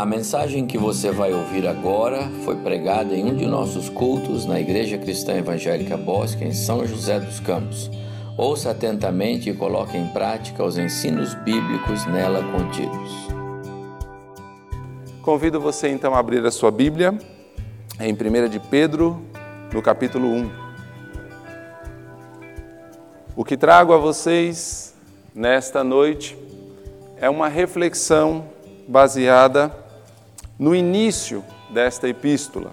A mensagem que você vai ouvir agora foi pregada em um de nossos cultos na Igreja Cristã Evangélica Bosque, em São José dos Campos. Ouça atentamente e coloque em prática os ensinos bíblicos nela contidos. Convido você então a abrir a sua Bíblia em 1 de Pedro, no capítulo 1. O que trago a vocês nesta noite é uma reflexão baseada no início desta epístola.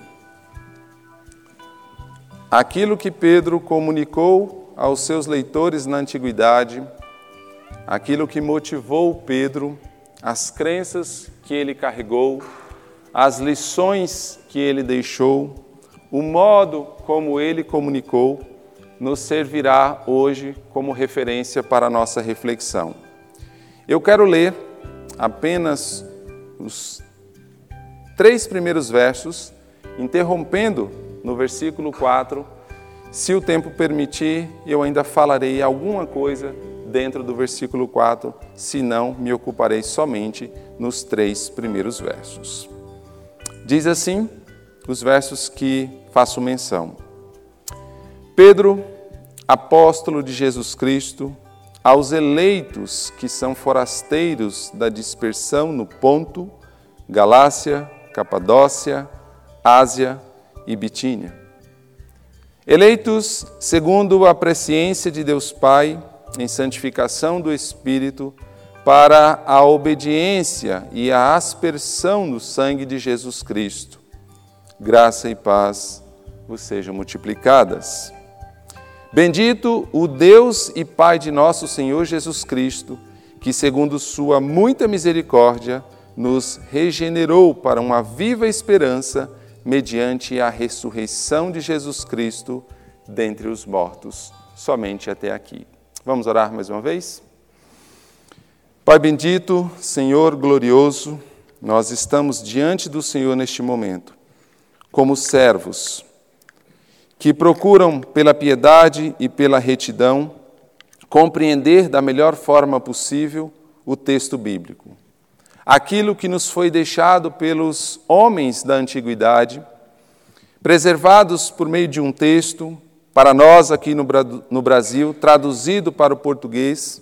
Aquilo que Pedro comunicou aos seus leitores na antiguidade, aquilo que motivou Pedro, as crenças que ele carregou, as lições que ele deixou, o modo como ele comunicou, nos servirá hoje como referência para a nossa reflexão. Eu quero ler apenas os três primeiros versos, interrompendo no versículo 4. Se o tempo permitir, eu ainda falarei alguma coisa dentro do versículo 4, se não, me ocuparei somente nos três primeiros versos. Diz assim os versos que faço menção. Pedro, apóstolo de Jesus Cristo, aos eleitos que são forasteiros da dispersão no Ponto, Galácia, Capadócia, Ásia e Bitínia. Eleitos segundo a presciência de Deus Pai, em santificação do Espírito, para a obediência e a aspersão do sangue de Jesus Cristo. Graça e paz vos sejam multiplicadas. Bendito o Deus e Pai de nosso Senhor Jesus Cristo, que, segundo Sua muita misericórdia, nos regenerou para uma viva esperança mediante a ressurreição de Jesus Cristo dentre os mortos, somente até aqui. Vamos orar mais uma vez? Pai bendito, Senhor glorioso, nós estamos diante do Senhor neste momento, como servos que procuram, pela piedade e pela retidão, compreender da melhor forma possível o texto bíblico. Aquilo que nos foi deixado pelos homens da antiguidade, preservados por meio de um texto, para nós aqui no Brasil, traduzido para o português,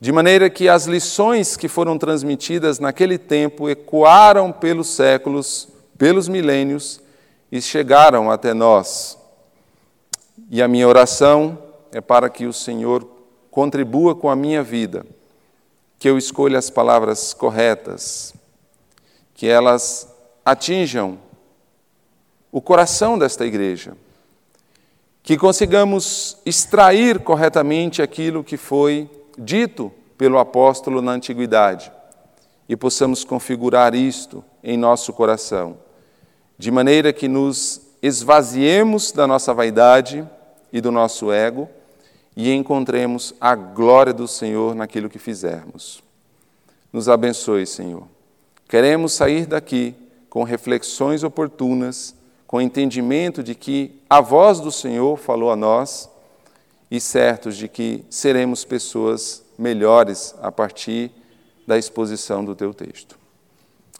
de maneira que as lições que foram transmitidas naquele tempo ecoaram pelos séculos, pelos milênios e chegaram até nós. E a minha oração é para que o Senhor contribua com a minha vida, que eu escolha as palavras corretas, que elas atinjam o coração desta igreja, que consigamos extrair corretamente aquilo que foi dito pelo apóstolo na antiguidade e possamos configurar isto em nosso coração de maneira que nos esvaziemos da nossa vaidade e do nosso ego e encontremos a glória do Senhor naquilo que fizermos. Nos abençoe, Senhor. Queremos sair daqui com reflexões oportunas, com entendimento de que a voz do Senhor falou a nós e certos de que seremos pessoas melhores a partir da exposição do teu texto.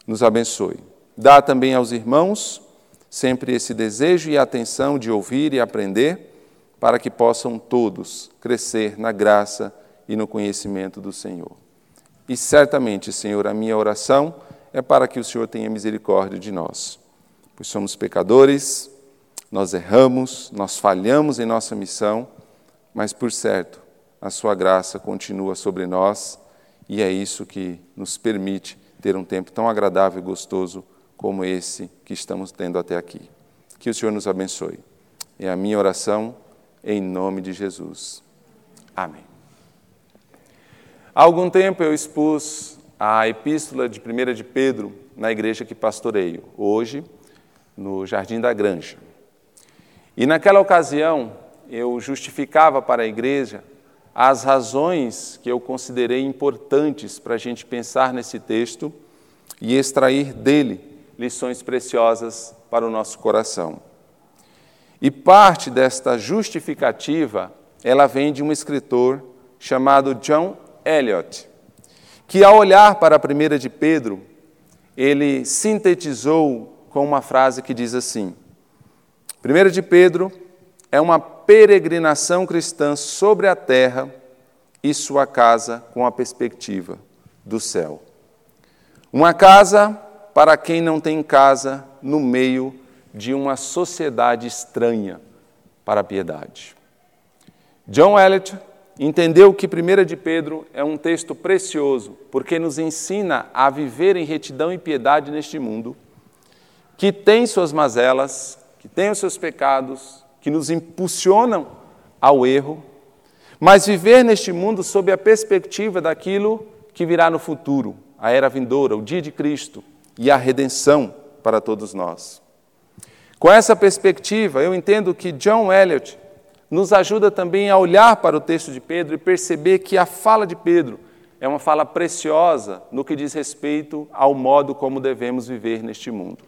Nos abençoe. Dá também aos irmãos sempre esse desejo e atenção de ouvir e aprender, para que possam todos crescer na graça e no conhecimento do Senhor. E certamente, Senhor, a minha oração é para que o Senhor tenha misericórdia de nós, pois somos pecadores, nós erramos, nós falhamos em nossa missão, mas por certo, a Sua graça continua sobre nós e é isso que nos permite ter um tempo tão agradável e gostoso como esse que estamos tendo até aqui. Que o Senhor nos abençoe. É a minha oração em nome de Jesus. Amém. Há algum tempo eu expus a epístola de 1 de Pedro na igreja que pastoreio, hoje no Jardim da Granja. E naquela ocasião eu justificava para a igreja as razões que eu considerei importantes para a gente pensar nesse texto e extrair dele lições preciosas para o nosso coração. E parte desta justificativa, ela vem de um escritor chamado John Eliot, que ao olhar para a primeira de Pedro, ele sintetizou com uma frase que diz assim: 1 de Pedro é uma peregrinação cristã sobre a terra e sua casa com a perspectiva do céu. Uma casa para quem não tem casa no meio de uma sociedade estranha para a piedade. John Eliot entendeu que 1 de Pedro é um texto precioso, porque nos ensina a viver em retidão e piedade neste mundo, que tem suas mazelas, que tem os seus pecados, que nos impulsionam ao erro, mas viver neste mundo sob a perspectiva daquilo que virá no futuro, a era vindoura, o dia de Cristo e a redenção para todos nós. Com essa perspectiva, eu entendo que John Eliot nos ajuda também a olhar para o texto de Pedro e perceber que a fala de Pedro é uma fala preciosa no que diz respeito ao modo como devemos viver neste mundo.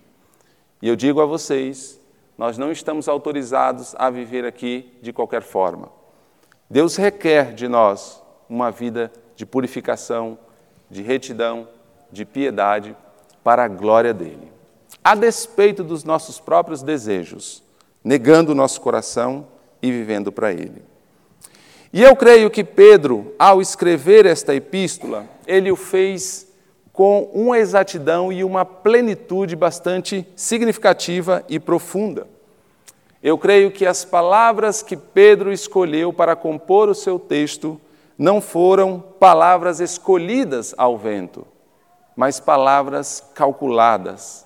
E eu digo a vocês, nós não estamos autorizados a viver aqui de qualquer forma. Deus requer de nós uma vida de purificação, de retidão, de piedade para a glória dele. A despeito dos nossos próprios desejos, negando o nosso coração e vivendo para Ele. E eu creio que Pedro, ao escrever esta epístola, ele o fez com uma exatidão e uma plenitude bastante significativa e profunda. Eu creio que as palavras que Pedro escolheu para compor o seu texto não foram palavras escolhidas ao vento, mas palavras calculadas,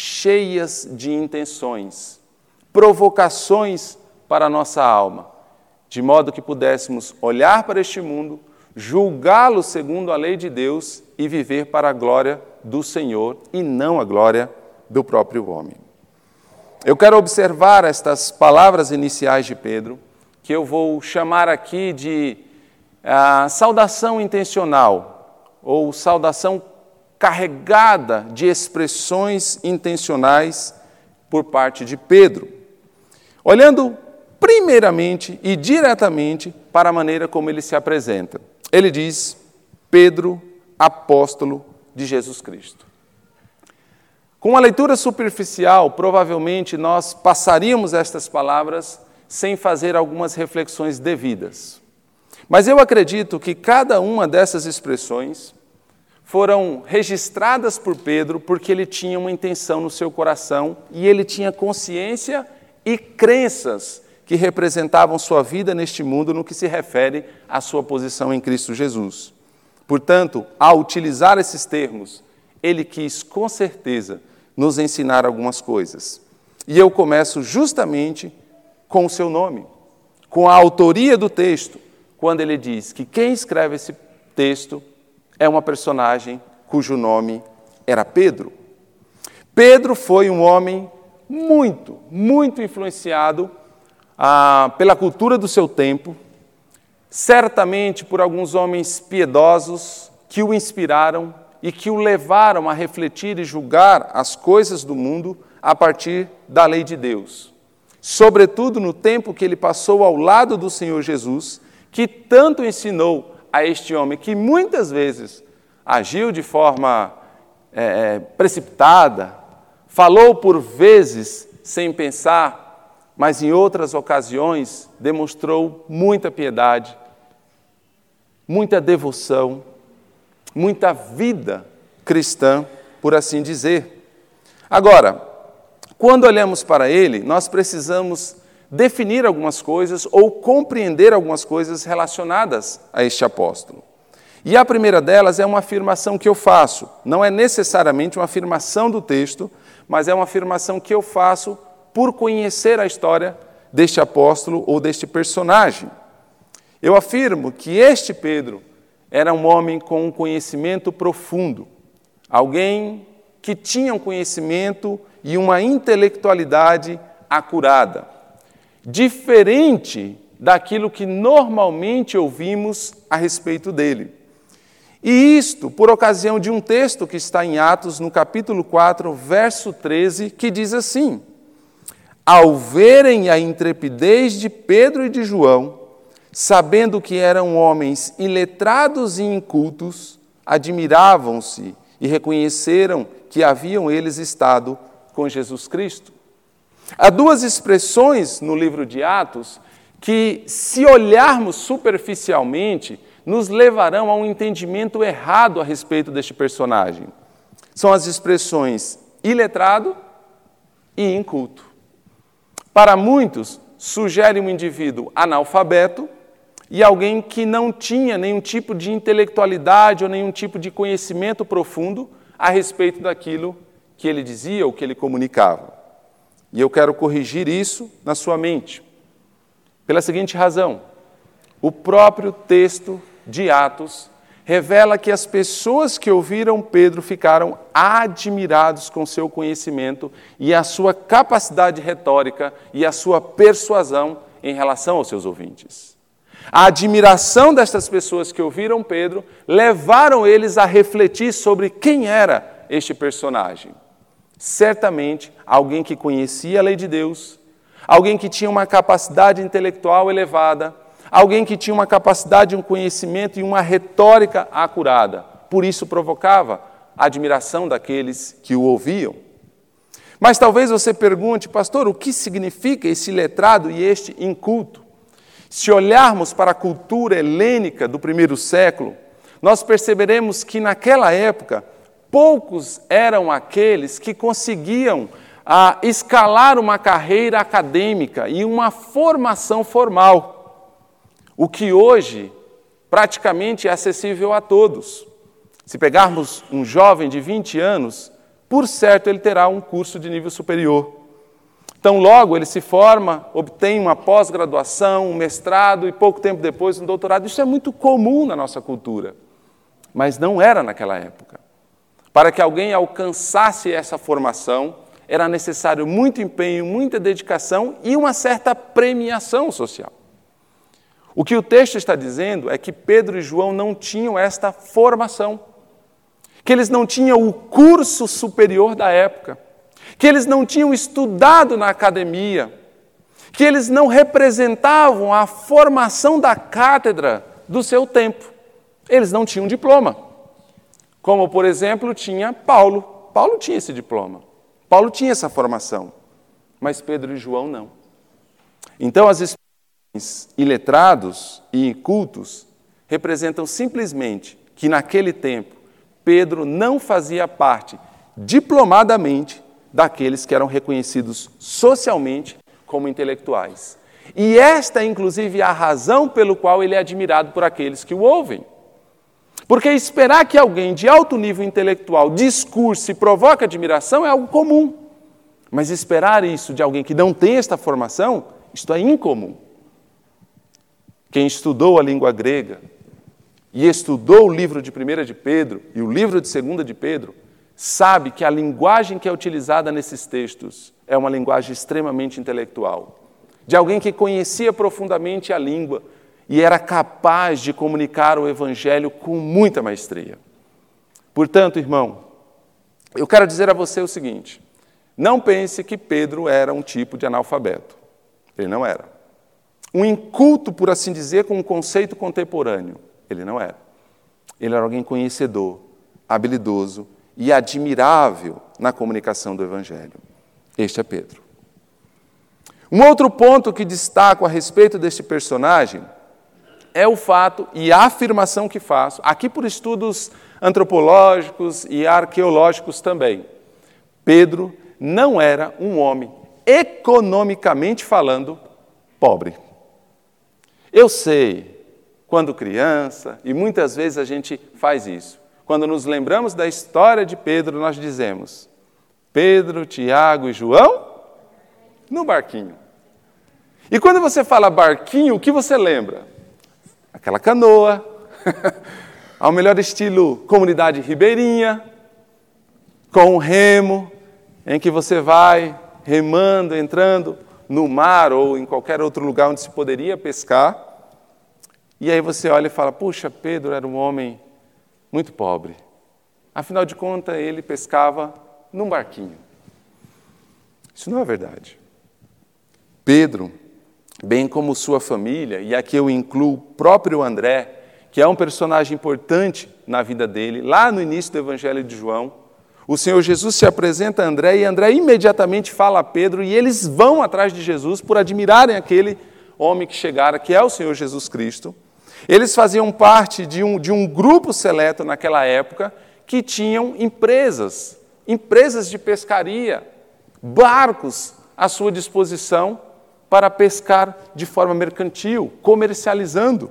cheias de intenções, provocações para a nossa alma, de modo que pudéssemos olhar para este mundo, julgá-lo segundo a lei de Deus e viver para a glória do Senhor e não a glória do próprio homem. Eu quero observar estas palavras iniciais de Pedro, que eu vou chamar aqui de ah, saudação intencional ou saudação carregada de expressões intencionais por parte de Pedro. Olhando primeiramente e diretamente para a maneira como ele se apresenta. Ele diz: Pedro, apóstolo de Jesus Cristo. Com uma leitura superficial, provavelmente nós passaríamos estas palavras sem fazer algumas reflexões devidas. Mas eu acredito que cada uma dessas expressões foram registradas por Pedro porque ele tinha uma intenção no seu coração e ele tinha consciência e crenças que representavam sua vida neste mundo no que se refere à sua posição em Cristo Jesus. Portanto, ao utilizar esses termos, ele quis com certeza nos ensinar algumas coisas. E eu começo justamente com o seu nome, com a autoria do texto, quando ele diz que quem escreve esse texto é uma personagem cujo nome era Pedro. Pedro foi um homem muito, muito influenciado ah, pela cultura do seu tempo, certamente por alguns homens piedosos que o inspiraram e que o levaram a refletir e julgar as coisas do mundo a partir da lei de Deus. Sobretudo no tempo que ele passou ao lado do Senhor Jesus, que tanto ensinou a este homem que muitas vezes agiu de forma é, precipitada, falou por vezes sem pensar, mas em outras ocasiões demonstrou muita piedade, muita devoção, muita vida cristã, por assim dizer. Agora, quando olhamos para ele, nós precisamos definir algumas coisas ou compreender algumas coisas relacionadas a este apóstolo. E a primeira delas é uma afirmação que eu faço, não é necessariamente uma afirmação do texto, mas é uma afirmação que eu faço por conhecer a história deste apóstolo ou deste personagem. Eu afirmo que este Pedro era um homem com um conhecimento profundo, alguém que tinha um conhecimento e uma intelectualidade acurada, diferente daquilo que normalmente ouvimos a respeito dele. E isto por ocasião de um texto que está em Atos, no capítulo 4, verso 13, que diz assim: ao verem a intrepidez de Pedro e de João, sabendo que eram homens iletrados e incultos, admiravam-se e reconheceram que haviam eles estado com Jesus Cristo. Há duas expressões no livro de Atos que, se olharmos superficialmente, nos levarão a um entendimento errado a respeito deste personagem. São as expressões iletrado e inculto. Para muitos, sugere um indivíduo analfabeto e alguém que não tinha nenhum tipo de intelectualidade ou nenhum tipo de conhecimento profundo a respeito daquilo que ele dizia ou que ele comunicava. E eu quero corrigir isso na sua mente. Pela seguinte razão: o próprio texto de Atos revela que as pessoas que ouviram Pedro ficaram admirados com seu conhecimento e a sua capacidade retórica e a sua persuasão em relação aos seus ouvintes. A admiração destas pessoas que ouviram Pedro levaram eles a refletir sobre quem era este personagem. Certamente, alguém que conhecia a lei de Deus, alguém que tinha uma capacidade intelectual elevada, alguém que tinha uma capacidade, um conhecimento e uma retórica acurada. Por isso provocava a admiração daqueles que o ouviam. Mas talvez você pergunte, pastor, o que significa esse letrado e este inculto? Se olharmos para a cultura helênica do primeiro século, nós perceberemos que naquela época poucos eram aqueles que conseguiam ah, escalar uma carreira acadêmica e uma formação formal, o que hoje praticamente é acessível a todos. Se pegarmos um jovem de 20 anos, por certo ele terá um curso de nível superior. Então, logo ele se forma, obtém uma pós-graduação, um mestrado e pouco tempo depois um doutorado. Isso é muito comum na nossa cultura, mas não era naquela época. Para que alguém alcançasse essa formação, era necessário muito empenho, muita dedicação e uma certa premiação social. O que o texto está dizendo é que Pedro e João não tinham esta formação, que eles não tinham o curso superior da época que eles não tinham estudado na academia, que eles não representavam a formação da cátedra do seu tempo. Eles não tinham diploma. Como, por exemplo, tinha Paulo. Paulo tinha esse diploma. Paulo tinha essa formação. Mas Pedro e João não. Então, as expressões iletrados e incultos representam simplesmente que, naquele tempo, Pedro não fazia parte diplomadamente daqueles que eram reconhecidos socialmente como intelectuais. E esta é, inclusive, a razão pelo qual ele é admirado por aqueles que o ouvem. Porque esperar que alguém de alto nível intelectual discurse e provoque admiração é algo comum. Mas esperar isso de alguém que não tem esta formação, isto é incomum. Quem estudou a língua grega e estudou o livro de 1 de Pedro e o livro de 2 de Pedro, sabe que a linguagem que é utilizada nesses textos é uma linguagem extremamente intelectual, de alguém que conhecia profundamente a língua e era capaz de comunicar o Evangelho com muita maestria. Portanto, irmão, eu quero dizer a você o seguinte: não pense que Pedro era um tipo de analfabeto. Ele não era. Um inculto, por assim dizer, com um conceito contemporâneo. Ele não era. Ele era alguém conhecedor, habilidoso e admirável na comunicação do Evangelho. Este é Pedro. Um outro ponto que destaco a respeito deste personagem é o fato e a afirmação que faço, aqui por estudos antropológicos e arqueológicos também. Pedro não era um homem, economicamente falando, pobre. Eu sei, quando criança, e muitas vezes a gente faz isso, quando nos lembramos da história de Pedro, nós dizemos: Pedro, Tiago e João no barquinho. E quando você fala barquinho, o que você lembra? Aquela canoa, ao melhor estilo comunidade ribeirinha, com um remo, em que você vai remando, entrando no mar ou em qualquer outro lugar onde se poderia pescar. E aí você olha e fala: puxa, Pedro era um homem muito pobre. Afinal de contas, ele pescava num barquinho. Isso não é verdade. Pedro, bem como sua família, e aqui eu incluo o próprio André, que é um personagem importante na vida dele, lá no início do Evangelho de João, o Senhor Jesus se apresenta a André e André imediatamente fala a Pedro e eles vão atrás de Jesus por admirarem aquele homem que chegara, que é o Senhor Jesus Cristo. Eles faziam parte de um, de um grupo seleto naquela época que tinham empresas, empresas de pescaria, barcos à sua disposição para pescar de forma mercantil, comercializando.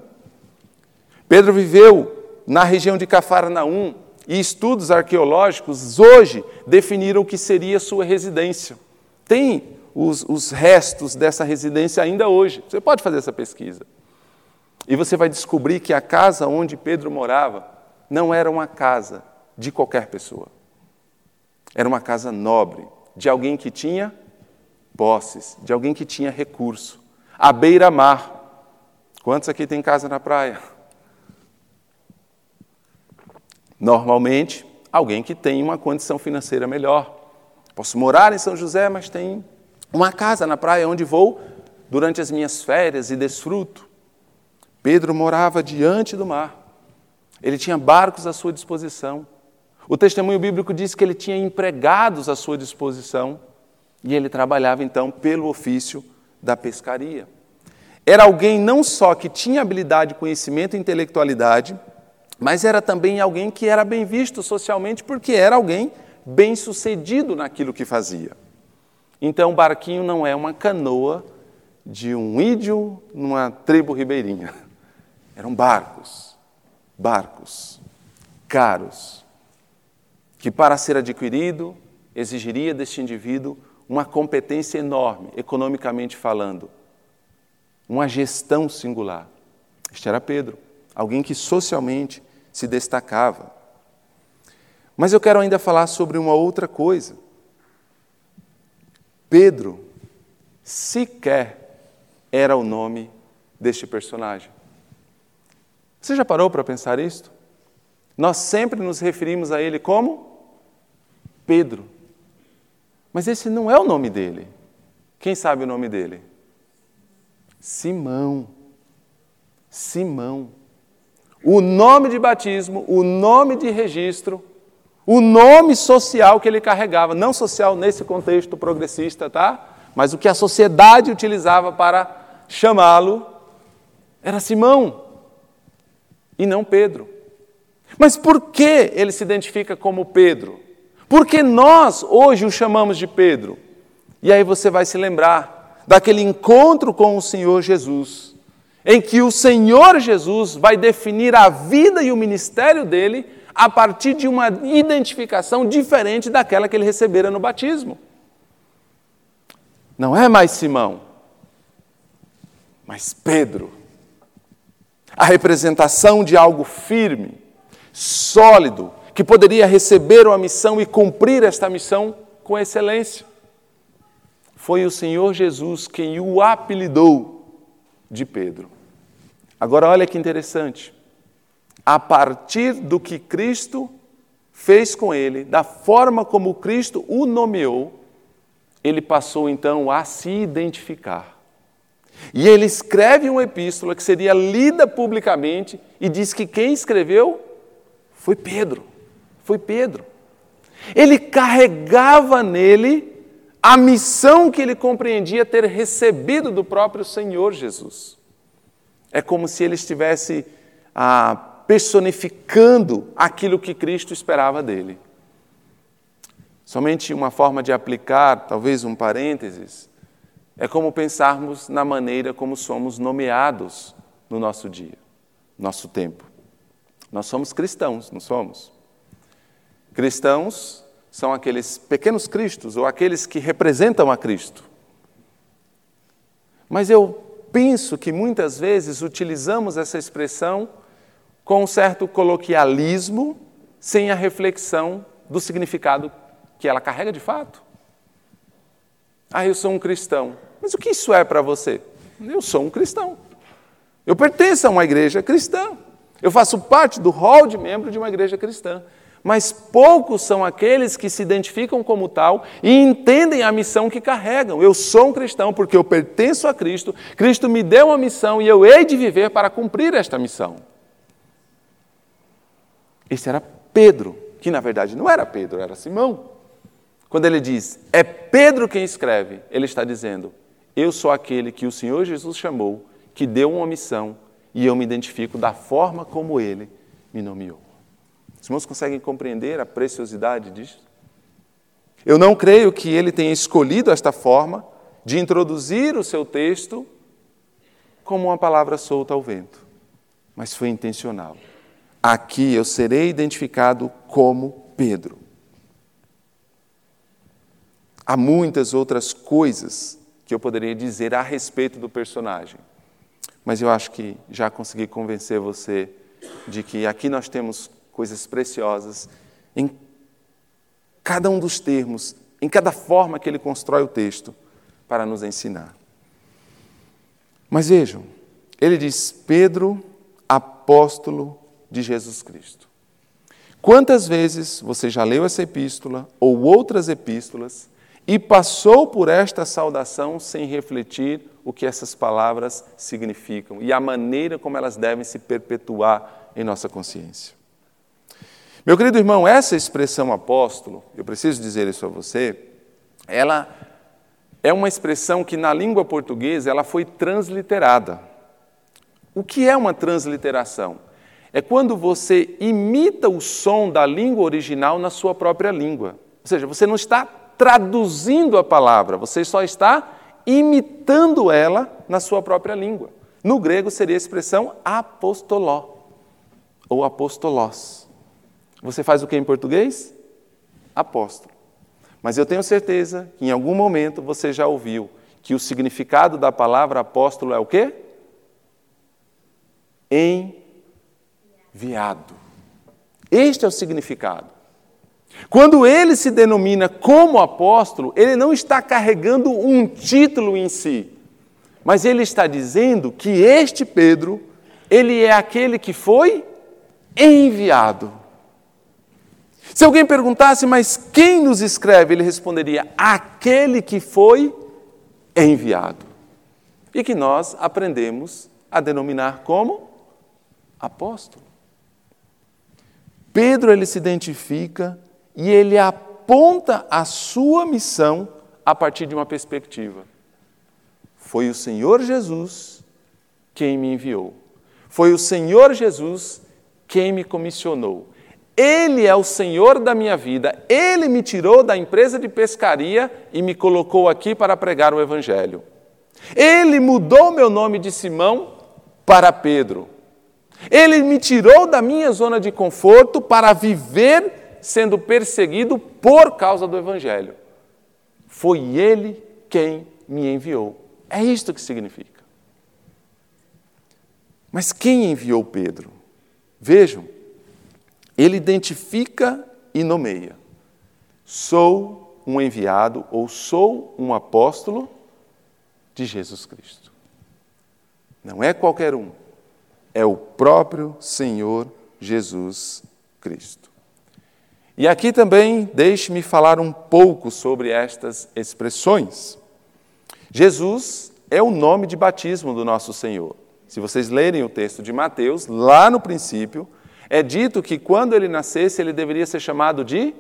Pedro viveu na região de Cafarnaum e estudos arqueológicos hoje definiram o que seria sua residência. Tem os, os restos dessa residência ainda hoje. Você pode fazer essa pesquisa. E você vai descobrir que a casa onde Pedro morava não era uma casa de qualquer pessoa. Era uma casa nobre, de alguém que tinha posses, de alguém que tinha recurso. À beira-mar. Quantos aqui tem casa na praia? Normalmente, alguém que tem uma condição financeira melhor. Posso morar em São José, mas tem uma casa na praia onde vou durante as minhas férias e desfruto. Pedro morava diante do mar. Ele tinha barcos à sua disposição. O testemunho bíblico diz que ele tinha empregados à sua disposição e ele trabalhava então pelo ofício da pescaria. Era alguém não só que tinha habilidade, conhecimento e intelectualidade, mas era também alguém que era bem visto socialmente porque era alguém bem sucedido naquilo que fazia. Então, barquinho não é uma canoa de um ídio numa tribo ribeirinha. Eram barcos, barcos, caros, que para ser adquirido exigiria deste indivíduo uma competência enorme, economicamente falando, uma gestão singular. Este era Pedro, alguém que socialmente se destacava. Mas eu quero ainda falar sobre uma outra coisa. Pedro sequer era o nome deste personagem. Você já parou para pensar isto? Nós sempre nos referimos a ele como Pedro. Mas esse não é o nome dele. Quem sabe o nome dele? Simão. Simão o nome de batismo, o nome de registro, o nome social que ele carregava, não social nesse contexto progressista, tá? Mas o que a sociedade utilizava para chamá-lo era Simão e não Pedro. Mas por que ele se identifica como Pedro? Porque nós hoje o chamamos de Pedro. E aí você vai se lembrar daquele encontro com o Senhor Jesus em que o Senhor Jesus vai definir a vida e o ministério dele a partir de uma identificação diferente daquela que ele recebera no batismo. Não é mais Simão, mas Pedro. A representação de algo firme, sólido, que poderia receber uma missão e cumprir esta missão com excelência. Foi o Senhor Jesus quem o apelidou de Pedro. Agora, olha que interessante. A partir do que Cristo fez com ele, da forma como Cristo o nomeou, ele passou então a se identificar. E ele escreve uma epístola que seria lida publicamente e diz que quem escreveu foi Pedro. Foi Pedro. Ele carregava nele a missão que ele compreendia ter recebido do próprio Senhor Jesus. É como se ele estivesse ah, personificando aquilo que Cristo esperava dele. Somente uma forma de aplicar, talvez um parênteses, é como pensarmos na maneira como somos nomeados no nosso dia, nosso tempo. Nós somos cristãos, não somos? Cristãos são aqueles pequenos cristos ou aqueles que representam a Cristo. Mas eu penso que muitas vezes utilizamos essa expressão com um certo coloquialismo, sem a reflexão do significado que ela carrega de fato. Ah, eu sou um cristão. Mas o que isso é para você? Eu sou um cristão. Eu pertenço a uma igreja cristã. Eu faço parte do hall de membro de uma igreja cristã mas poucos são aqueles que se identificam como tal e entendem a missão que carregam. Eu sou um cristão porque eu pertenço a Cristo, Cristo me deu uma missão e eu hei de viver para cumprir esta missão. Esse era Pedro, que na verdade não era Pedro, era Simão. Quando ele diz, é Pedro quem escreve, ele está dizendo, eu sou aquele que o Senhor Jesus chamou, que deu uma missão, e eu me identifico da forma como ele me nomeou. Os irmãos conseguem compreender a preciosidade disso? Eu não creio que ele tenha escolhido esta forma de introduzir o seu texto como uma palavra solta ao vento, mas foi intencional. Aqui eu serei identificado como Pedro. Há muitas outras coisas que eu poderia dizer a respeito do personagem, mas eu acho que já consegui convencer você de que aqui nós temos coisas preciosas em cada um dos termos, em cada forma que ele constrói o texto para nos ensinar. Mas vejam, ele diz: Pedro, apóstolo de Jesus Cristo. Quantas vezes você já leu essa epístola ou outras epístolas e passou por esta saudação sem refletir o que essas palavras significam e a maneira como elas devem se perpetuar em nossa consciência? Meu querido irmão, essa expressão apóstolo, eu preciso dizer isso a você, ela é uma expressão que na língua portuguesa ela foi transliterada. O que é uma transliteração? É quando você imita o som da língua original na sua própria língua. Ou seja, você não está traduzindo a palavra, você só está imitando ela na sua própria língua. No grego seria a expressão apostoló ou apostolós. Você faz o que em português? Apóstolo. Mas eu tenho certeza que em algum momento você já ouviu que o significado da palavra apóstolo é o quê? Enviado. Este é o significado. Quando ele se denomina como apóstolo, ele não está carregando um título em si, mas ele está dizendo que este Pedro, ele é aquele que foi enviado. Se alguém perguntasse, mas quem nos escreve? Ele responderia: aquele que foi enviado. E que nós aprendemos a denominar como apóstolo. Pedro ele se identifica e ele aponta a sua missão a partir de uma perspectiva. Foi o Senhor Jesus quem me enviou. Foi o Senhor Jesus quem me comissionou. Ele é o Senhor da minha vida. Ele me tirou da empresa de pescaria e me colocou aqui para pregar o Evangelho. Ele mudou meu nome de Simão para Pedro. Ele me tirou da minha zona de conforto para viver sendo perseguido por causa do Evangelho. Foi Ele quem me enviou. É isto que significa. Mas quem enviou Pedro? Vejam, ele identifica e nomeia. Sou um enviado ou sou um apóstolo de Jesus Cristo. Não é qualquer um, é o próprio Senhor Jesus Cristo. E aqui também deixe-me falar um pouco sobre estas expressões. Jesus é o nome de batismo do nosso Senhor. Se vocês lerem o texto de Mateus, lá no princípio, é dito que quando ele nascesse, ele deveria ser chamado de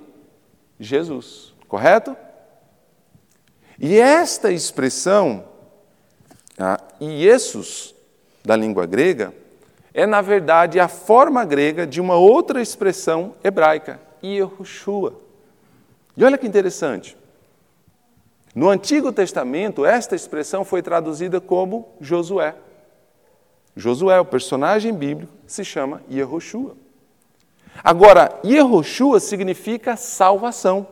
Jesus, correto? E esta expressão, a Iesus, da língua grega, é na verdade a forma grega de uma outra expressão hebraica, Yehoshua. E olha que interessante. No Antigo Testamento, esta expressão foi traduzida como Josué. Josué, o personagem bíblico, se chama Yehoshua. Agora, Yehoshua significa salvação.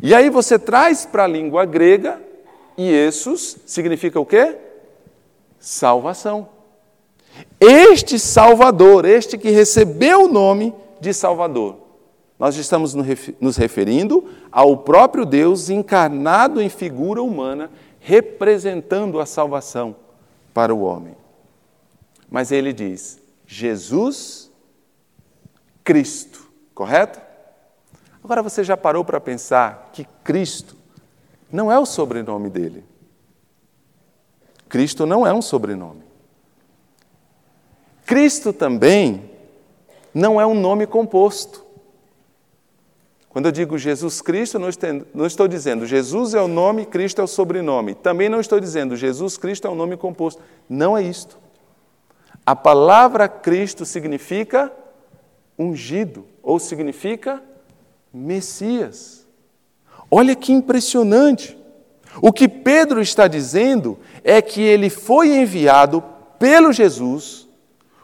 E aí você traz para a língua grega, Iesus significa o quê? Salvação. Este Salvador, este que recebeu o nome de Salvador, nós estamos nos referindo ao próprio Deus encarnado em figura humana, representando a salvação para o homem. Mas ele diz: Jesus Cristo, correto? Agora você já parou para pensar que Cristo não é o sobrenome dele. Cristo não é um sobrenome. Cristo também não é um nome composto. Quando eu digo Jesus Cristo, não estou dizendo Jesus é o nome, Cristo é o sobrenome. Também não estou dizendo Jesus Cristo é um nome composto. Não é isto. A palavra Cristo significa ungido, ou significa Messias. Olha que impressionante. O que Pedro está dizendo é que ele foi enviado pelo Jesus,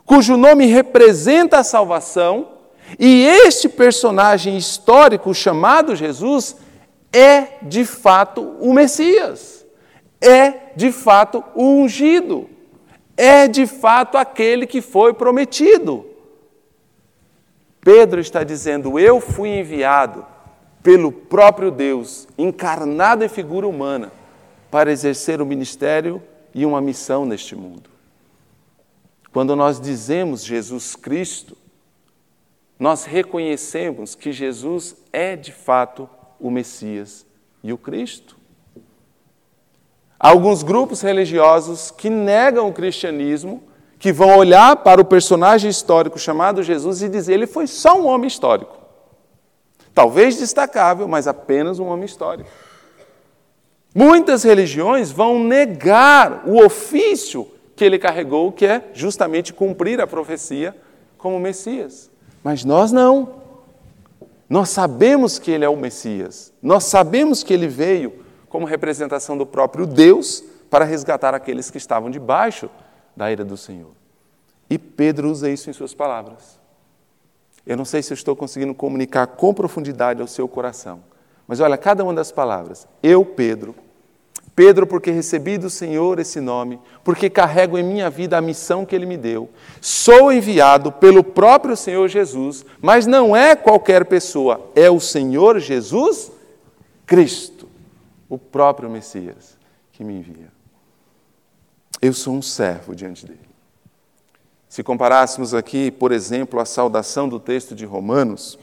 cujo nome representa a salvação, e este personagem histórico chamado Jesus é de fato o Messias, é de fato o ungido, é de fato aquele que foi prometido. Pedro está dizendo: Eu fui enviado pelo próprio Deus, encarnado em figura humana, para exercer o ministério e uma missão neste mundo. Quando nós dizemos Jesus Cristo, nós reconhecemos que Jesus é de fato o Messias e o Cristo. Alguns grupos religiosos que negam o cristianismo, que vão olhar para o personagem histórico chamado Jesus e dizer ele foi só um homem histórico. Talvez destacável, mas apenas um homem histórico. Muitas religiões vão negar o ofício que ele carregou, que é justamente cumprir a profecia como Messias. Mas nós não. Nós sabemos que ele é o Messias. Nós sabemos que ele veio como representação do próprio Deus para resgatar aqueles que estavam debaixo da ira do Senhor. E Pedro usa isso em suas palavras. Eu não sei se estou conseguindo comunicar com profundidade ao seu coração, mas olha, cada uma das palavras. Eu, Pedro, Pedro, porque recebi do Senhor esse nome, porque carrego em minha vida a missão que Ele me deu. Sou enviado pelo próprio Senhor Jesus, mas não é qualquer pessoa, é o Senhor Jesus Cristo, o próprio Messias que me envia. Eu sou um servo diante dele. Se comparássemos aqui, por exemplo, a saudação do texto de Romanos,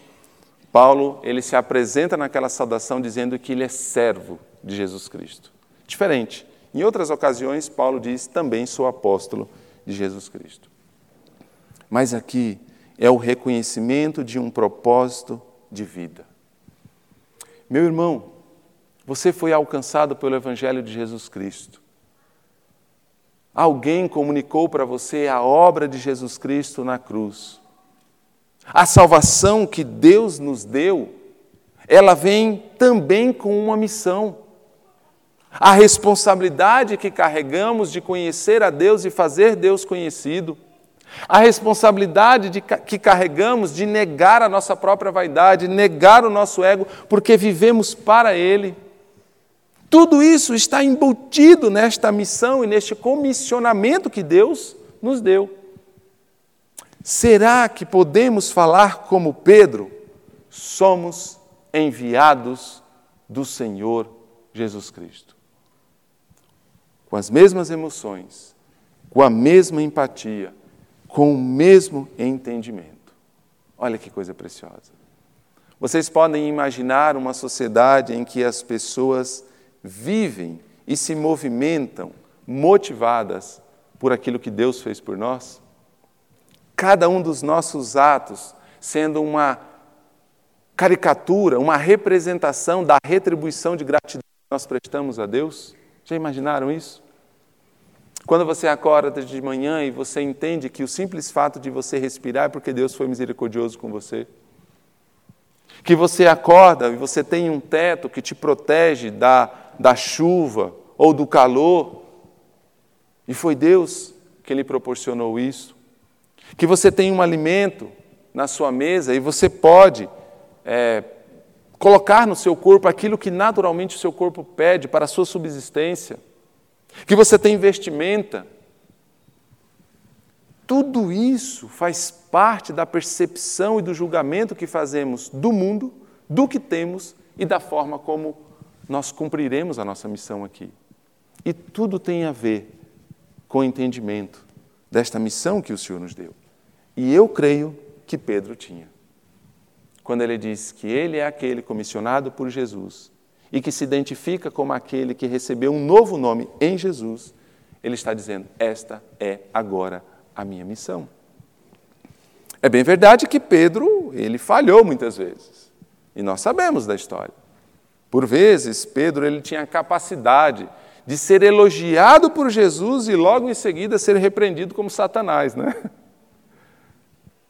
Paulo, ele se apresenta naquela saudação dizendo que ele é servo de Jesus Cristo. Diferente. Em outras ocasiões, Paulo diz: também sou apóstolo de Jesus Cristo. Mas aqui é o reconhecimento de um propósito de vida. Meu irmão, você foi alcançado pelo Evangelho de Jesus Cristo. Alguém comunicou para você a obra de Jesus Cristo na cruz. A salvação que Deus nos deu, ela vem também com uma missão. A responsabilidade que carregamos de conhecer a Deus e fazer Deus conhecido. A responsabilidade de, que carregamos de negar a nossa própria vaidade, negar o nosso ego, porque vivemos para Ele. Tudo isso está embutido nesta missão e neste comissionamento que Deus nos deu. Será que podemos falar como Pedro? Somos enviados do Senhor Jesus Cristo. Com as mesmas emoções, com a mesma empatia, com o mesmo entendimento. Olha que coisa preciosa. Vocês podem imaginar uma sociedade em que as pessoas vivem e se movimentam motivadas por aquilo que Deus fez por nós? Cada um dos nossos atos sendo uma caricatura, uma representação da retribuição de gratidão que nós prestamos a Deus? Já imaginaram isso? Quando você acorda de manhã e você entende que o simples fato de você respirar é porque Deus foi misericordioso com você. Que você acorda e você tem um teto que te protege da da chuva ou do calor. E foi Deus que lhe proporcionou isso. Que você tem um alimento na sua mesa e você pode é, colocar no seu corpo aquilo que naturalmente o seu corpo pede para a sua subsistência. Que você tem vestimenta. Tudo isso faz parte da percepção e do julgamento que fazemos do mundo, do que temos e da forma como nós cumpriremos a nossa missão aqui. E tudo tem a ver com o entendimento desta missão que o Senhor nos deu. E eu creio que Pedro tinha. Quando ele diz que ele é aquele comissionado por Jesus e que se identifica como aquele que recebeu um novo nome em Jesus, ele está dizendo: Esta é agora a minha missão. É bem verdade que Pedro, ele falhou muitas vezes. E nós sabemos da história. Por vezes, Pedro ele tinha a capacidade de ser elogiado por Jesus e logo em seguida ser repreendido como Satanás, né?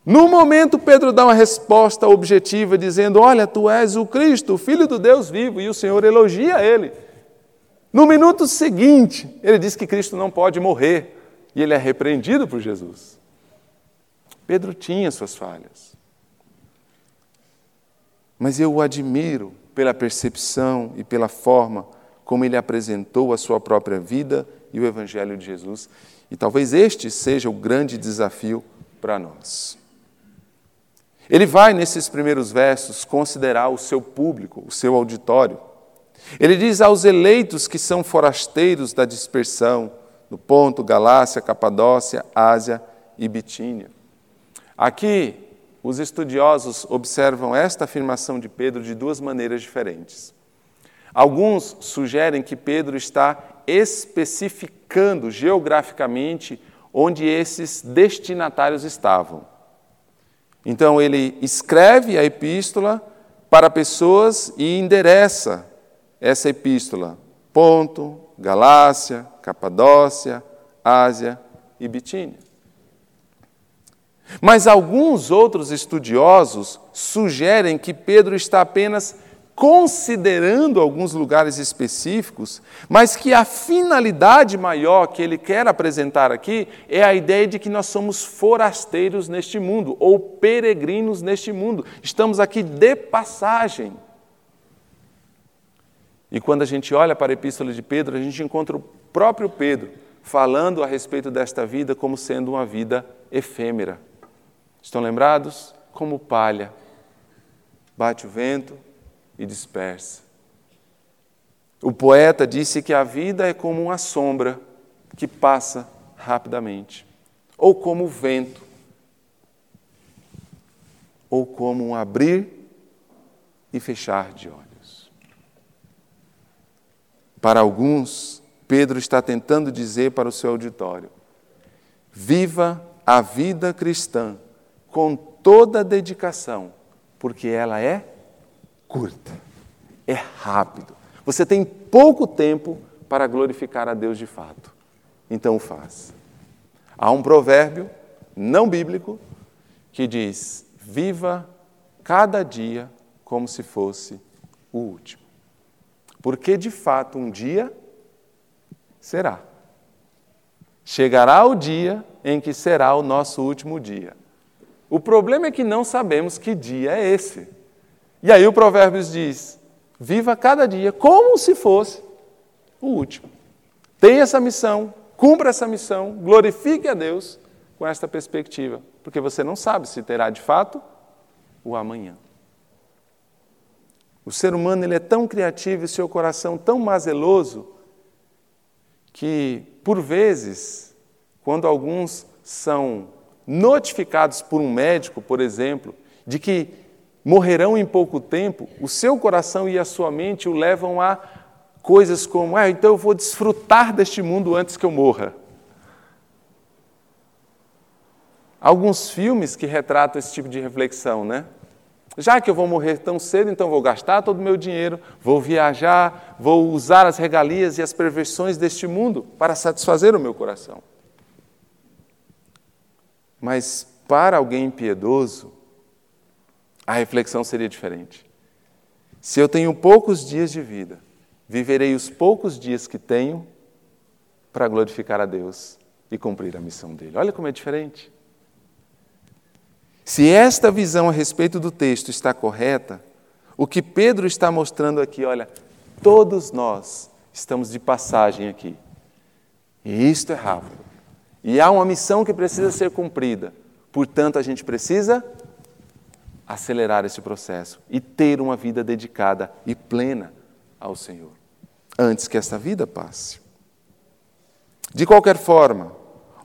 No momento, Pedro dá uma resposta objetiva, dizendo: Olha, tu és o Cristo, o Filho do Deus vivo, e o Senhor elogia ele. No minuto seguinte, ele diz que Cristo não pode morrer, e ele é repreendido por Jesus. Pedro tinha suas falhas. Mas eu o admiro pela percepção e pela forma como ele apresentou a sua própria vida e o Evangelho de Jesus. E talvez este seja o grande desafio para nós. Ele vai, nesses primeiros versos, considerar o seu público, o seu auditório. Ele diz aos eleitos que são forasteiros da dispersão, no Ponto, Galácia, Capadócia, Ásia e Bitínia. Aqui, os estudiosos observam esta afirmação de Pedro de duas maneiras diferentes. Alguns sugerem que Pedro está especificando geograficamente onde esses destinatários estavam. Então, ele escreve a epístola para pessoas e endereça essa epístola. Ponto, Galácia, Capadócia, Ásia e Bitínia. Mas alguns outros estudiosos sugerem que Pedro está apenas considerando alguns lugares específicos, mas que a finalidade maior que ele quer apresentar aqui é a ideia de que nós somos forasteiros neste mundo, ou peregrinos neste mundo. Estamos aqui de passagem. E quando a gente olha para a Epístola de Pedro, a gente encontra o próprio Pedro falando a respeito desta vida como sendo uma vida efêmera. Estão lembrados? Como palha. Bate o vento, e dispersa. O poeta disse que a vida é como uma sombra que passa rapidamente, ou como o vento, ou como um abrir e fechar de olhos. Para alguns, Pedro está tentando dizer para o seu auditório: viva a vida cristã com toda a dedicação, porque ela é curta, é rápido. Você tem pouco tempo para glorificar a Deus de fato. Então faz. Há um provérbio não bíblico que diz: viva cada dia como se fosse o último. Porque de fato um dia será. Chegará o dia em que será o nosso último dia. O problema é que não sabemos que dia é esse. E aí o Provérbios diz: viva cada dia como se fosse o último. Tenha essa missão, cumpra essa missão, glorifique a Deus com esta perspectiva, porque você não sabe se terá de fato o amanhã. O ser humano ele é tão criativo e seu coração tão mazeloso que, por vezes, quando alguns são notificados por um médico, por exemplo, de que morrerão em pouco tempo, o seu coração e a sua mente o levam a coisas como: ah, então eu vou desfrutar deste mundo antes que eu morra. Alguns filmes que retratam esse tipo de reflexão, né? Já que eu vou morrer tão cedo, então vou gastar todo o meu dinheiro, vou viajar, vou usar as regalias e as perversões deste mundo para satisfazer o meu coração. Mas para alguém impiedoso, a reflexão seria diferente. Se eu tenho poucos dias de vida, viverei os poucos dias que tenho para glorificar a Deus e cumprir a missão dele. Olha como é diferente. Se esta visão a respeito do texto está correta, o que Pedro está mostrando aqui, olha, todos nós estamos de passagem aqui. E isto é rápido. E há uma missão que precisa ser cumprida. Portanto, a gente precisa acelerar esse processo e ter uma vida dedicada e plena ao Senhor, antes que esta vida passe. De qualquer forma,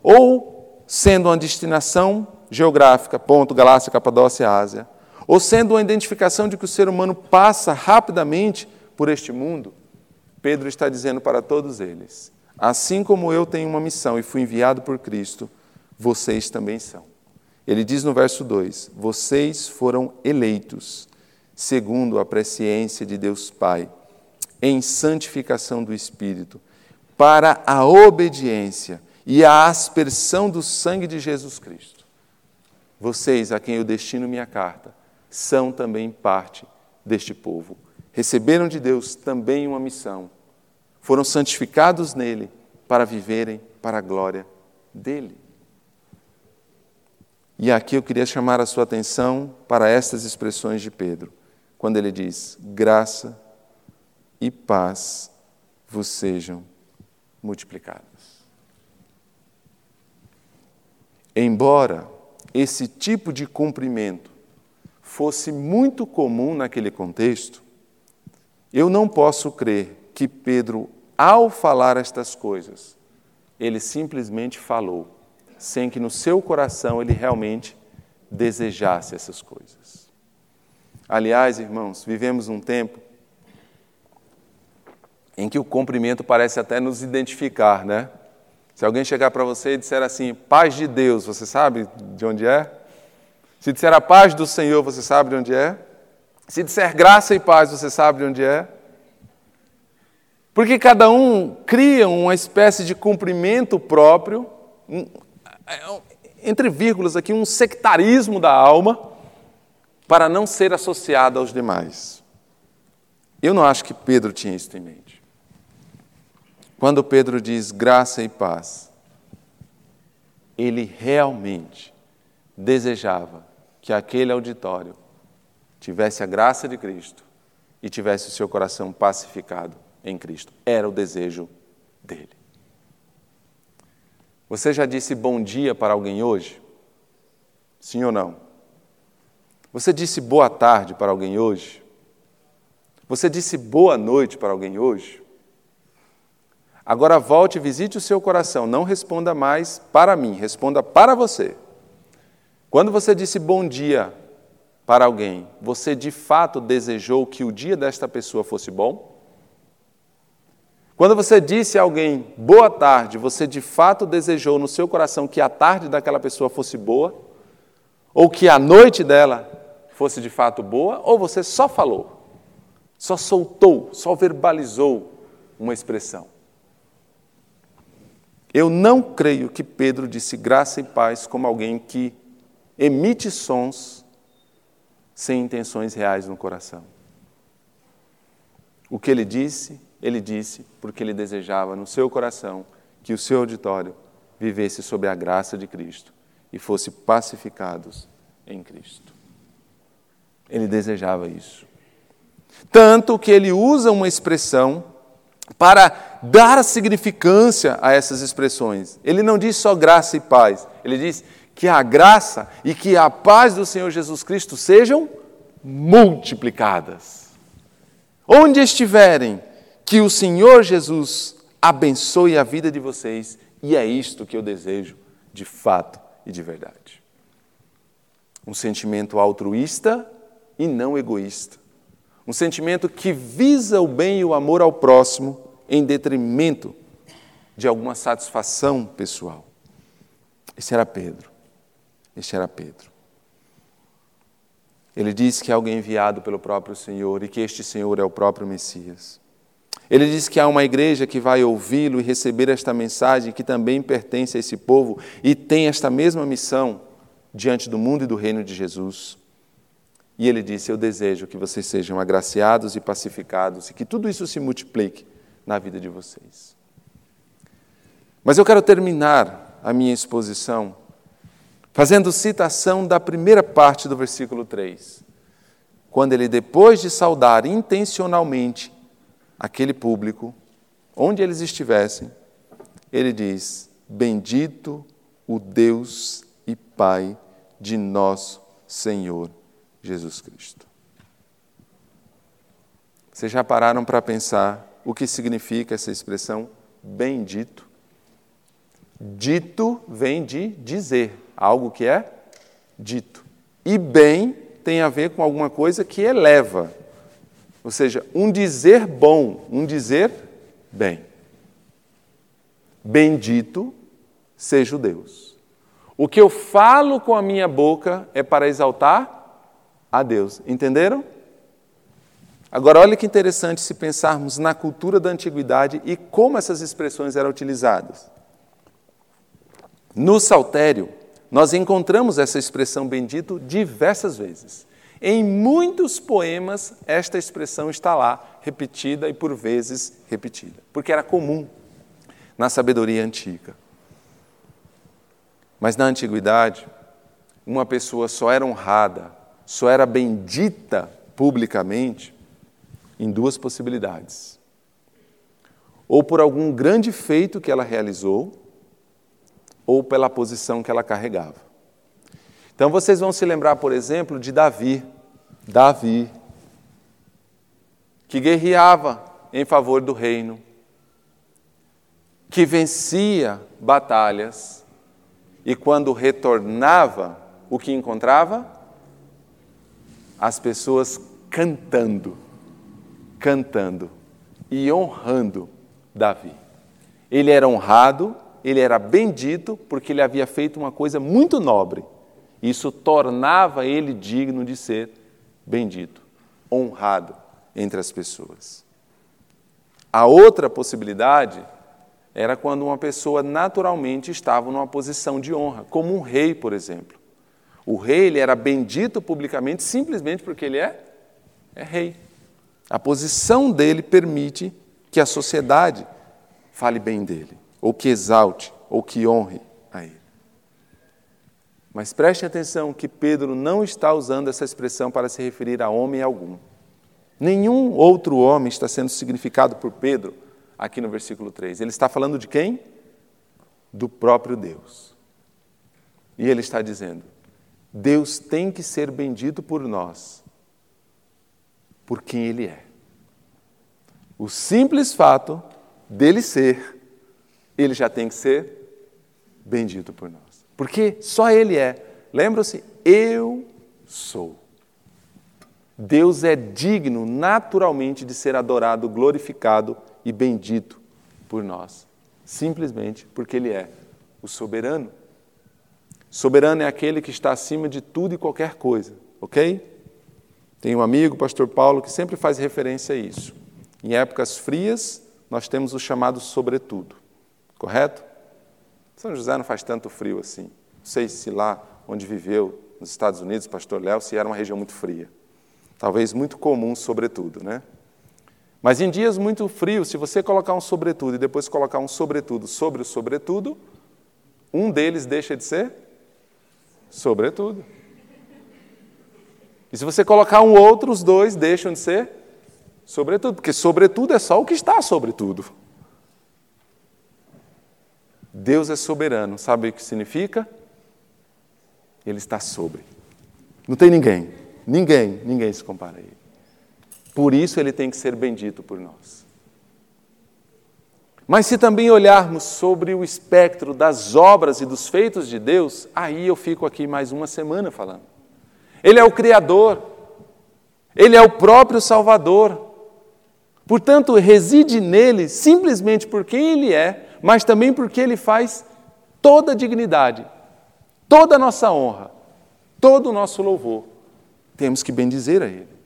ou sendo uma destinação geográfica, ponto, Galácia, Capadócia, Ásia, ou sendo uma identificação de que o ser humano passa rapidamente por este mundo, Pedro está dizendo para todos eles: assim como eu tenho uma missão e fui enviado por Cristo, vocês também são. Ele diz no verso 2: Vocês foram eleitos, segundo a presciência de Deus Pai, em santificação do Espírito, para a obediência e a aspersão do sangue de Jesus Cristo. Vocês, a quem eu destino minha carta, são também parte deste povo. Receberam de Deus também uma missão. Foram santificados nele para viverem para a glória dele. E aqui eu queria chamar a sua atenção para estas expressões de Pedro, quando ele diz: graça e paz vos sejam multiplicadas. Embora esse tipo de cumprimento fosse muito comum naquele contexto, eu não posso crer que Pedro, ao falar estas coisas, ele simplesmente falou sem que no seu coração ele realmente desejasse essas coisas. Aliás, irmãos, vivemos um tempo em que o cumprimento parece até nos identificar, né? Se alguém chegar para você e disser assim, paz de Deus, você sabe de onde é? Se disser a paz do Senhor, você sabe de onde é? Se disser graça e paz, você sabe de onde é? Porque cada um cria uma espécie de cumprimento próprio, é entre vírgulas aqui, um sectarismo da alma, para não ser associado aos demais. Eu não acho que Pedro tinha isso em mente. Quando Pedro diz graça e paz, ele realmente desejava que aquele auditório tivesse a graça de Cristo e tivesse o seu coração pacificado em Cristo. Era o desejo dele. Você já disse bom dia para alguém hoje? Sim ou não? Você disse boa tarde para alguém hoje? Você disse boa noite para alguém hoje? Agora volte e visite o seu coração. Não responda mais para mim, responda para você. Quando você disse bom dia para alguém, você de fato desejou que o dia desta pessoa fosse bom? Quando você disse a alguém boa tarde, você de fato desejou no seu coração que a tarde daquela pessoa fosse boa? Ou que a noite dela fosse de fato boa? Ou você só falou, só soltou, só verbalizou uma expressão? Eu não creio que Pedro disse graça e paz como alguém que emite sons sem intenções reais no coração. O que ele disse ele disse porque ele desejava no seu coração que o seu auditório vivesse sob a graça de Cristo e fosse pacificados em Cristo. Ele desejava isso. Tanto que ele usa uma expressão para dar significância a essas expressões. Ele não diz só graça e paz, ele diz que a graça e que a paz do Senhor Jesus Cristo sejam multiplicadas. Onde estiverem, que o Senhor Jesus abençoe a vida de vocês e é isto que eu desejo de fato e de verdade. Um sentimento altruísta e não egoísta. Um sentimento que visa o bem e o amor ao próximo em detrimento de alguma satisfação pessoal. Esse era Pedro. Esse era Pedro. Ele diz que é alguém enviado pelo próprio Senhor e que este Senhor é o próprio Messias. Ele diz que há uma igreja que vai ouvi-lo e receber esta mensagem que também pertence a esse povo e tem esta mesma missão diante do mundo e do reino de Jesus. E ele disse: Eu desejo que vocês sejam agraciados e pacificados e que tudo isso se multiplique na vida de vocês. Mas eu quero terminar a minha exposição fazendo citação da primeira parte do versículo 3, quando ele, depois de saudar intencionalmente aquele público, onde eles estivessem, ele diz: Bendito o Deus e Pai de nosso Senhor Jesus Cristo. Vocês já pararam para pensar o que significa essa expressão bendito? Dito vem de dizer, algo que é dito. E bem tem a ver com alguma coisa que eleva, ou seja, um dizer bom, um dizer bem. Bendito seja o Deus. O que eu falo com a minha boca é para exaltar a Deus. Entenderam? Agora, olha que interessante se pensarmos na cultura da antiguidade e como essas expressões eram utilizadas. No Saltério, nós encontramos essa expressão bendito diversas vezes. Em muitos poemas, esta expressão está lá, repetida e por vezes repetida, porque era comum na sabedoria antiga. Mas na antiguidade, uma pessoa só era honrada, só era bendita publicamente em duas possibilidades. Ou por algum grande feito que ela realizou, ou pela posição que ela carregava. Então vocês vão se lembrar, por exemplo, de Davi. Davi, que guerreava em favor do reino, que vencia batalhas e quando retornava, o que encontrava? As pessoas cantando, cantando e honrando Davi. Ele era honrado, ele era bendito porque ele havia feito uma coisa muito nobre isso tornava ele digno de ser bendito, honrado entre as pessoas. A outra possibilidade era quando uma pessoa naturalmente estava numa posição de honra, como um rei, por exemplo. O rei ele era bendito publicamente simplesmente porque ele é, é rei. A posição dele permite que a sociedade fale bem dele, ou que exalte, ou que honre a ele. Mas preste atenção que Pedro não está usando essa expressão para se referir a homem algum. Nenhum outro homem está sendo significado por Pedro aqui no versículo 3. Ele está falando de quem? Do próprio Deus. E ele está dizendo: Deus tem que ser bendito por nós, por quem Ele é. O simples fato dele ser, ele já tem que ser bendito por nós. Porque só Ele é. Lembra-se? Eu sou. Deus é digno naturalmente de ser adorado, glorificado e bendito por nós, simplesmente porque Ele é o soberano. Soberano é aquele que está acima de tudo e qualquer coisa, ok? Tem um amigo, o pastor Paulo, que sempre faz referência a isso. Em épocas frias, nós temos o chamado sobretudo, correto? São José não faz tanto frio assim. Não sei se lá onde viveu, nos Estados Unidos, pastor Léo, se era uma região muito fria. Talvez muito comum, sobretudo, né? Mas em dias muito frios, se você colocar um sobretudo e depois colocar um sobretudo sobre o sobretudo, um deles deixa de ser sobretudo. E se você colocar um outro, os dois deixam de ser sobretudo, porque sobretudo é só o que está sobretudo. Deus é soberano. Sabe o que significa? Ele está sobre. Não tem ninguém, ninguém, ninguém se compara a ele. Por isso ele tem que ser bendito por nós. Mas se também olharmos sobre o espectro das obras e dos feitos de Deus, aí eu fico aqui mais uma semana falando. Ele é o Criador, Ele é o próprio Salvador. Portanto, reside nele simplesmente por quem Ele é mas também porque Ele faz toda a dignidade, toda a nossa honra, todo o nosso louvor. Temos que bendizer a Ele.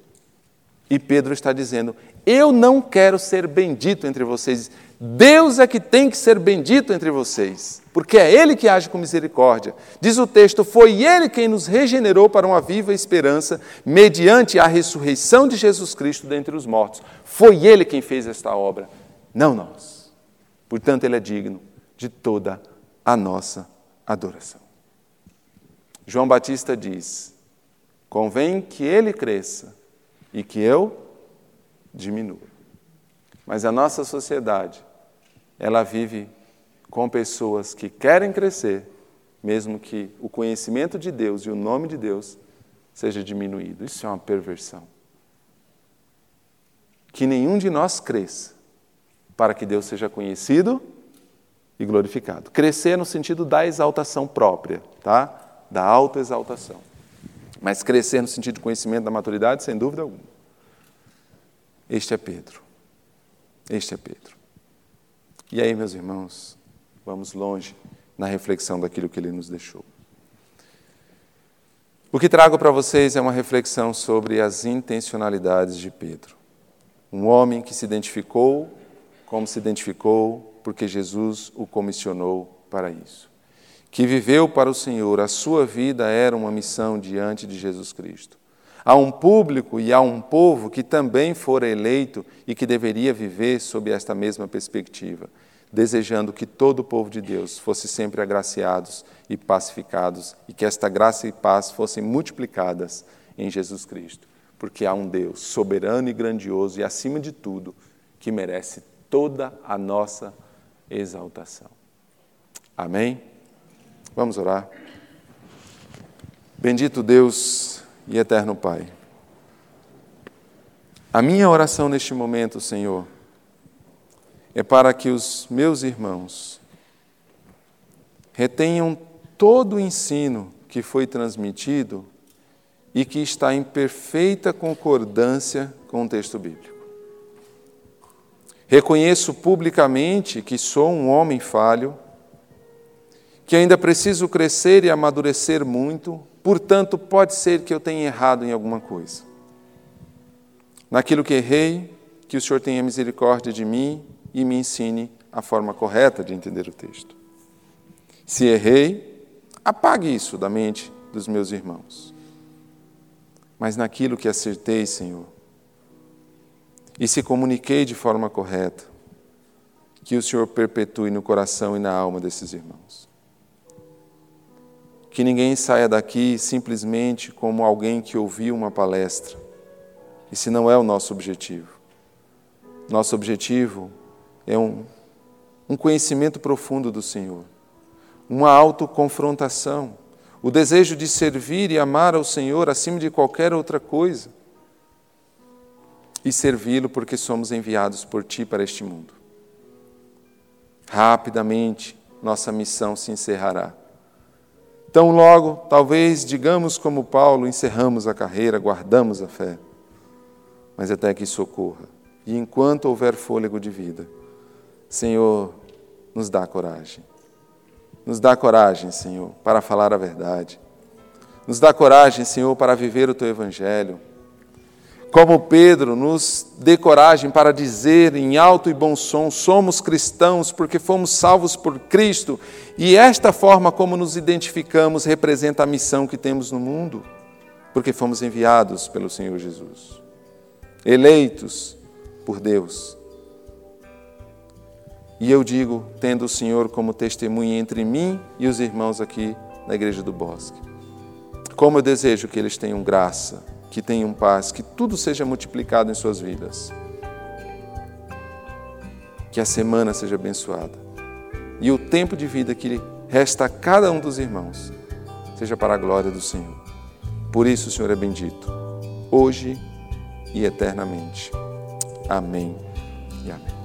E Pedro está dizendo: Eu não quero ser bendito entre vocês. Deus é que tem que ser bendito entre vocês, porque é Ele que age com misericórdia. Diz o texto: Foi Ele quem nos regenerou para uma viva esperança, mediante a ressurreição de Jesus Cristo dentre os mortos. Foi Ele quem fez esta obra, não nós. Portanto, Ele é digno de toda a nossa adoração. João Batista diz: convém que Ele cresça e que eu diminua. Mas a nossa sociedade, ela vive com pessoas que querem crescer, mesmo que o conhecimento de Deus e o nome de Deus seja diminuído. Isso é uma perversão. Que nenhum de nós cresça para que Deus seja conhecido e glorificado. Crescer no sentido da exaltação própria, tá? Da autoexaltação. Mas crescer no sentido de conhecimento da maturidade, sem dúvida alguma. Este é Pedro. Este é Pedro. E aí, meus irmãos, vamos longe na reflexão daquilo que ele nos deixou. O que trago para vocês é uma reflexão sobre as intencionalidades de Pedro. Um homem que se identificou como se identificou porque Jesus o comissionou para isso. Que viveu para o Senhor, a sua vida era uma missão diante de Jesus Cristo. Há um público e há um povo que também fora eleito e que deveria viver sob esta mesma perspectiva, desejando que todo o povo de Deus fosse sempre agraciados e pacificados e que esta graça e paz fossem multiplicadas em Jesus Cristo, porque há um Deus soberano e grandioso e, acima de tudo, que merece toda a nossa exaltação. Amém? Vamos orar. Bendito Deus e eterno Pai. A minha oração neste momento, Senhor, é para que os meus irmãos retenham todo o ensino que foi transmitido e que está em perfeita concordância com o texto bíblico. Reconheço publicamente que sou um homem falho, que ainda preciso crescer e amadurecer muito Portanto, pode ser que eu tenha errado em alguma coisa. Naquilo que errei, que o Senhor tenha misericórdia de mim e me ensine a forma correta de entender o texto. Se errei, apague isso da mente dos meus irmãos. Mas naquilo que acertei, Senhor, e se comuniquei de forma correta, que o Senhor perpetue no coração e na alma desses irmãos. Que ninguém saia daqui simplesmente como alguém que ouviu uma palestra. Esse não é o nosso objetivo. Nosso objetivo é um, um conhecimento profundo do Senhor, uma autoconfrontação, o desejo de servir e amar ao Senhor acima de qualquer outra coisa e servi-lo porque somos enviados por Ti para este mundo. Rapidamente, nossa missão se encerrará Tão logo, talvez digamos como Paulo, encerramos a carreira, guardamos a fé, mas até que isso ocorra. E enquanto houver fôlego de vida, Senhor, nos dá coragem. Nos dá coragem, Senhor, para falar a verdade. Nos dá coragem, Senhor, para viver o teu evangelho como Pedro, nos dê coragem para dizer em alto e bom som: somos cristãos porque fomos salvos por Cristo, e esta forma como nos identificamos representa a missão que temos no mundo, porque fomos enviados pelo Senhor Jesus, eleitos por Deus. E eu digo, tendo o Senhor como testemunha entre mim e os irmãos aqui na Igreja do Bosque, como eu desejo que eles tenham graça que tenham paz, que tudo seja multiplicado em suas vidas. Que a semana seja abençoada. E o tempo de vida que resta a cada um dos irmãos seja para a glória do Senhor. Por isso o Senhor é bendito, hoje e eternamente. Amém e amém.